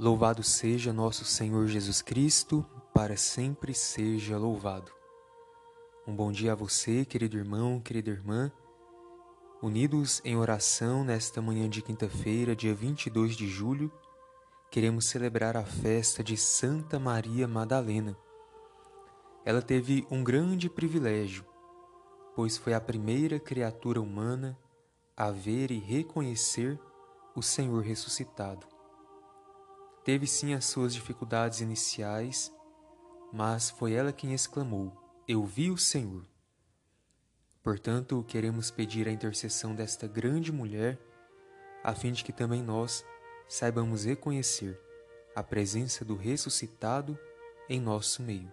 Louvado seja nosso Senhor Jesus Cristo, para sempre seja louvado. Um bom dia a você, querido irmão, querida irmã. Unidos em oração nesta manhã de quinta-feira, dia 22 de julho, queremos celebrar a festa de Santa Maria Madalena. Ela teve um grande privilégio, pois foi a primeira criatura humana a ver e reconhecer o Senhor ressuscitado. Teve sim as suas dificuldades iniciais, mas foi ela quem exclamou: Eu vi o Senhor. Portanto, queremos pedir a intercessão desta grande mulher, a fim de que também nós saibamos reconhecer a presença do ressuscitado em nosso meio.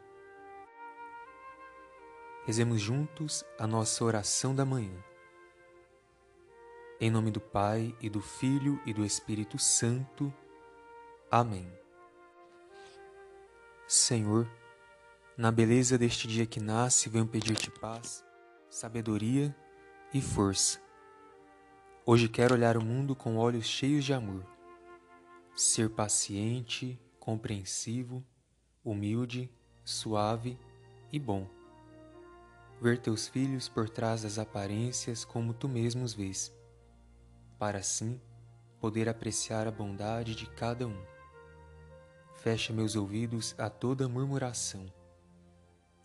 Rezemos juntos a nossa oração da manhã. Em nome do Pai e do Filho e do Espírito Santo. Amém. Senhor, na beleza deste dia que nasce, venho pedir-te paz, sabedoria e força. Hoje quero olhar o mundo com olhos cheios de amor, ser paciente, compreensivo, humilde, suave e bom. Ver teus filhos por trás das aparências como tu mesmo os vês, para assim poder apreciar a bondade de cada um. Fecha meus ouvidos a toda murmuração.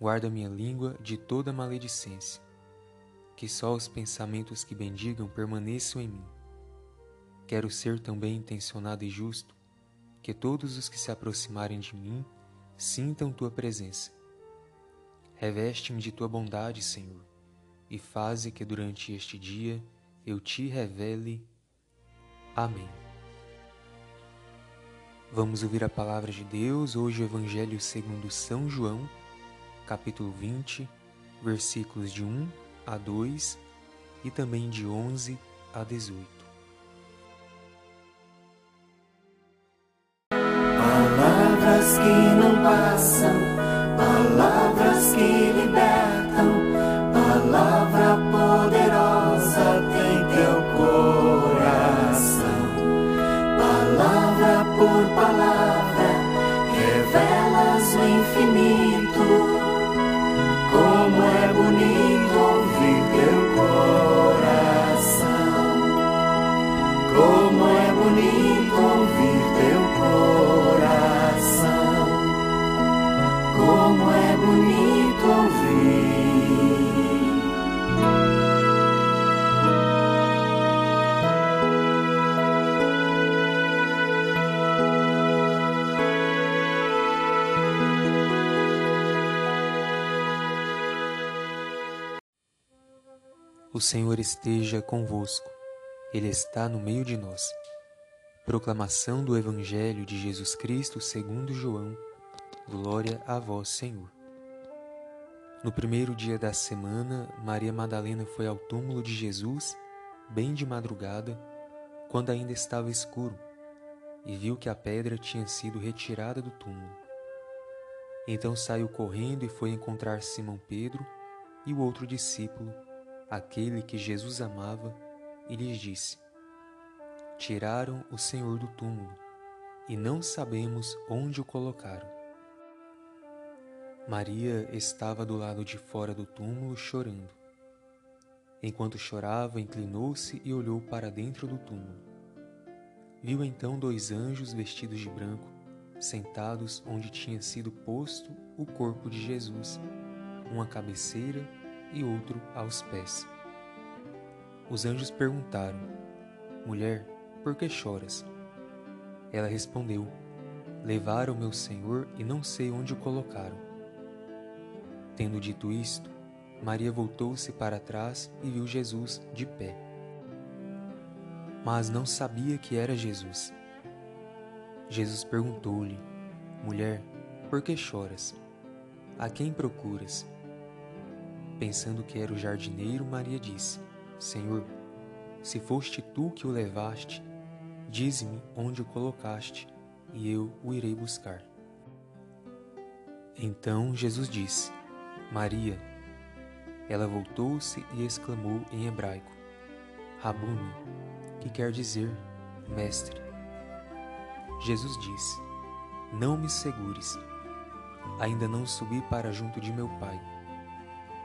Guarda minha língua de toda maledicência. Que só os pensamentos que bendigam permaneçam em mim. Quero ser também intencionado e justo, que todos os que se aproximarem de mim sintam tua presença. Reveste-me de tua bondade, Senhor, e faze que durante este dia eu te revele. Amém. Vamos ouvir a palavra de Deus, hoje o Evangelho segundo São João, capítulo 20, versículos de 1 a 2 e também de 11 a 18. Palavras que não passam, O Senhor esteja convosco, Ele está no meio de nós. Proclamação do Evangelho de Jesus Cristo segundo João. Glória a vós, Senhor. No primeiro dia da semana, Maria Madalena foi ao túmulo de Jesus, bem de madrugada, quando ainda estava escuro, e viu que a pedra tinha sido retirada do túmulo. Então saiu correndo e foi encontrar Simão Pedro e o outro discípulo aquele que Jesus amava, e lhes disse: Tiraram o Senhor do túmulo, e não sabemos onde o colocaram. Maria estava do lado de fora do túmulo chorando. Enquanto chorava, inclinou-se e olhou para dentro do túmulo. Viu então dois anjos vestidos de branco, sentados onde tinha sido posto o corpo de Jesus, uma cabeceira e outro aos pés. Os anjos perguntaram: Mulher, por que choras? Ela respondeu: Levaram meu Senhor e não sei onde o colocaram. Tendo dito isto, Maria voltou-se para trás e viu Jesus de pé. Mas não sabia que era Jesus. Jesus perguntou-lhe: Mulher, por que choras? A quem procuras? Pensando que era o jardineiro, Maria disse: Senhor, se foste tu que o levaste, dize-me onde o colocaste, e eu o irei buscar. Então Jesus disse: Maria. Ela voltou-se e exclamou em hebraico: Rabuni, que quer dizer mestre. Jesus disse: Não me segures. Ainda não subi para junto de meu Pai.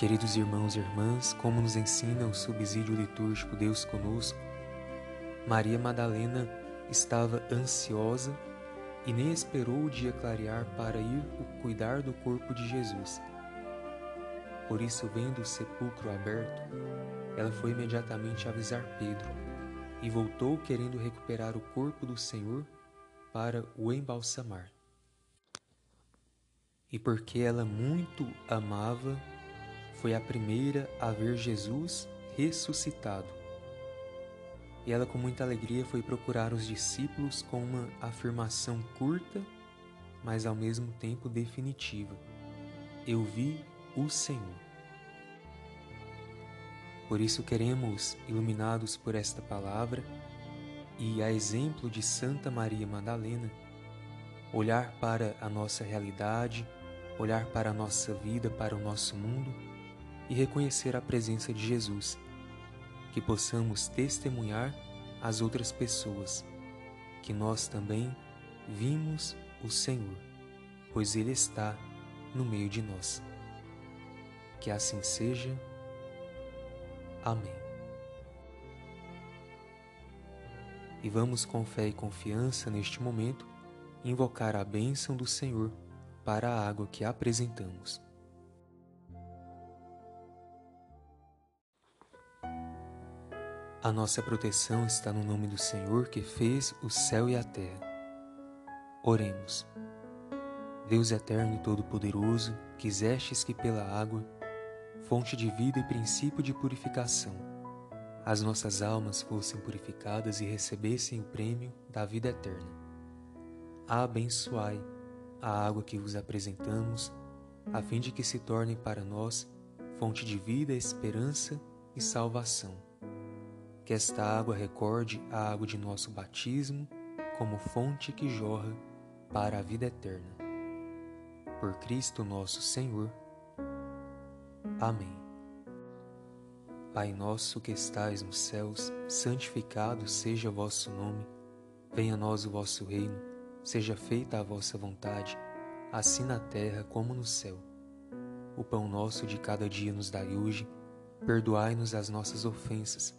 Queridos irmãos e irmãs, como nos ensina o subsídio litúrgico Deus conosco, Maria Madalena estava ansiosa e nem esperou o dia clarear para ir cuidar do corpo de Jesus. Por isso, vendo o sepulcro aberto, ela foi imediatamente avisar Pedro e voltou querendo recuperar o corpo do Senhor para o embalsamar. E porque ela muito amava, foi a primeira a ver Jesus ressuscitado. E ela, com muita alegria, foi procurar os discípulos com uma afirmação curta, mas ao mesmo tempo definitiva: Eu vi o Senhor. Por isso queremos, iluminados por esta palavra, e a exemplo de Santa Maria Madalena, olhar para a nossa realidade, olhar para a nossa vida, para o nosso mundo e reconhecer a presença de Jesus, que possamos testemunhar às outras pessoas que nós também vimos o Senhor, pois Ele está no meio de nós. Que assim seja. Amém. E vamos com fé e confiança neste momento invocar a bênção do Senhor para a água que apresentamos. A nossa proteção está no nome do Senhor que fez o céu e a terra. Oremos. Deus eterno e todo-poderoso, quisestes que pela água, fonte de vida e princípio de purificação, as nossas almas fossem purificadas e recebessem o prêmio da vida eterna. Abençoai a água que vos apresentamos, a fim de que se torne para nós fonte de vida, esperança e salvação que esta água recorde a água de nosso batismo como fonte que jorra para a vida eterna. Por Cristo nosso Senhor. Amém. Pai nosso que estais nos céus, santificado seja vosso nome. Venha a nós o vosso reino. Seja feita a vossa vontade, assim na terra como no céu. O pão nosso de cada dia nos dai hoje. Perdoai-nos as nossas ofensas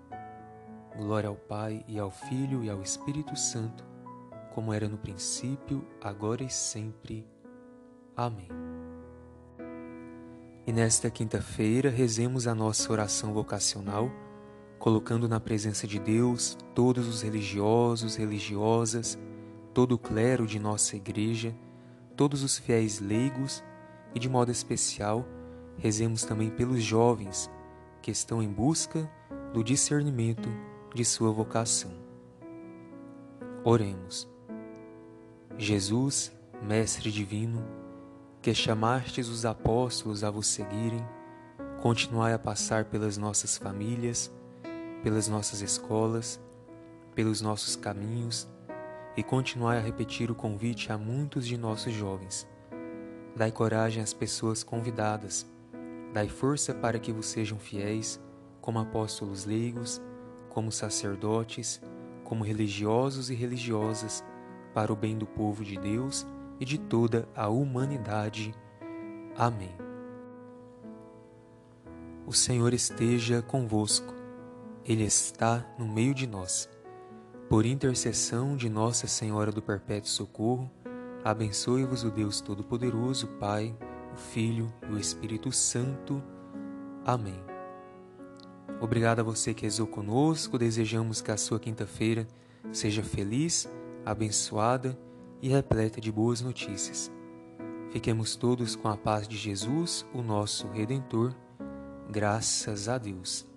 Glória ao Pai e ao Filho e ao Espírito Santo, como era no princípio, agora e sempre. Amém. E nesta quinta-feira rezemos a nossa oração vocacional, colocando na presença de Deus todos os religiosos, religiosas, todo o clero de nossa igreja, todos os fiéis leigos e, de modo especial, rezemos também pelos jovens que estão em busca do discernimento de sua vocação. Oremos. Jesus, Mestre Divino, que chamastes os apóstolos a vos seguirem, continuai a passar pelas nossas famílias, pelas nossas escolas, pelos nossos caminhos e continuai a repetir o convite a muitos de nossos jovens. Dai coragem às pessoas convidadas, dai força para que vos sejam fiéis, como apóstolos leigos como sacerdotes, como religiosos e religiosas, para o bem do povo de Deus e de toda a humanidade. Amém. O Senhor esteja convosco, Ele está no meio de nós. Por intercessão de Nossa Senhora do Perpétuo Socorro, abençoe-vos o Deus Todo-Poderoso, Pai, o Filho e o Espírito Santo. Amém. Obrigado a você que rezou conosco. Desejamos que a sua quinta-feira seja feliz, abençoada e repleta de boas notícias. Fiquemos todos com a paz de Jesus, o nosso Redentor. Graças a Deus.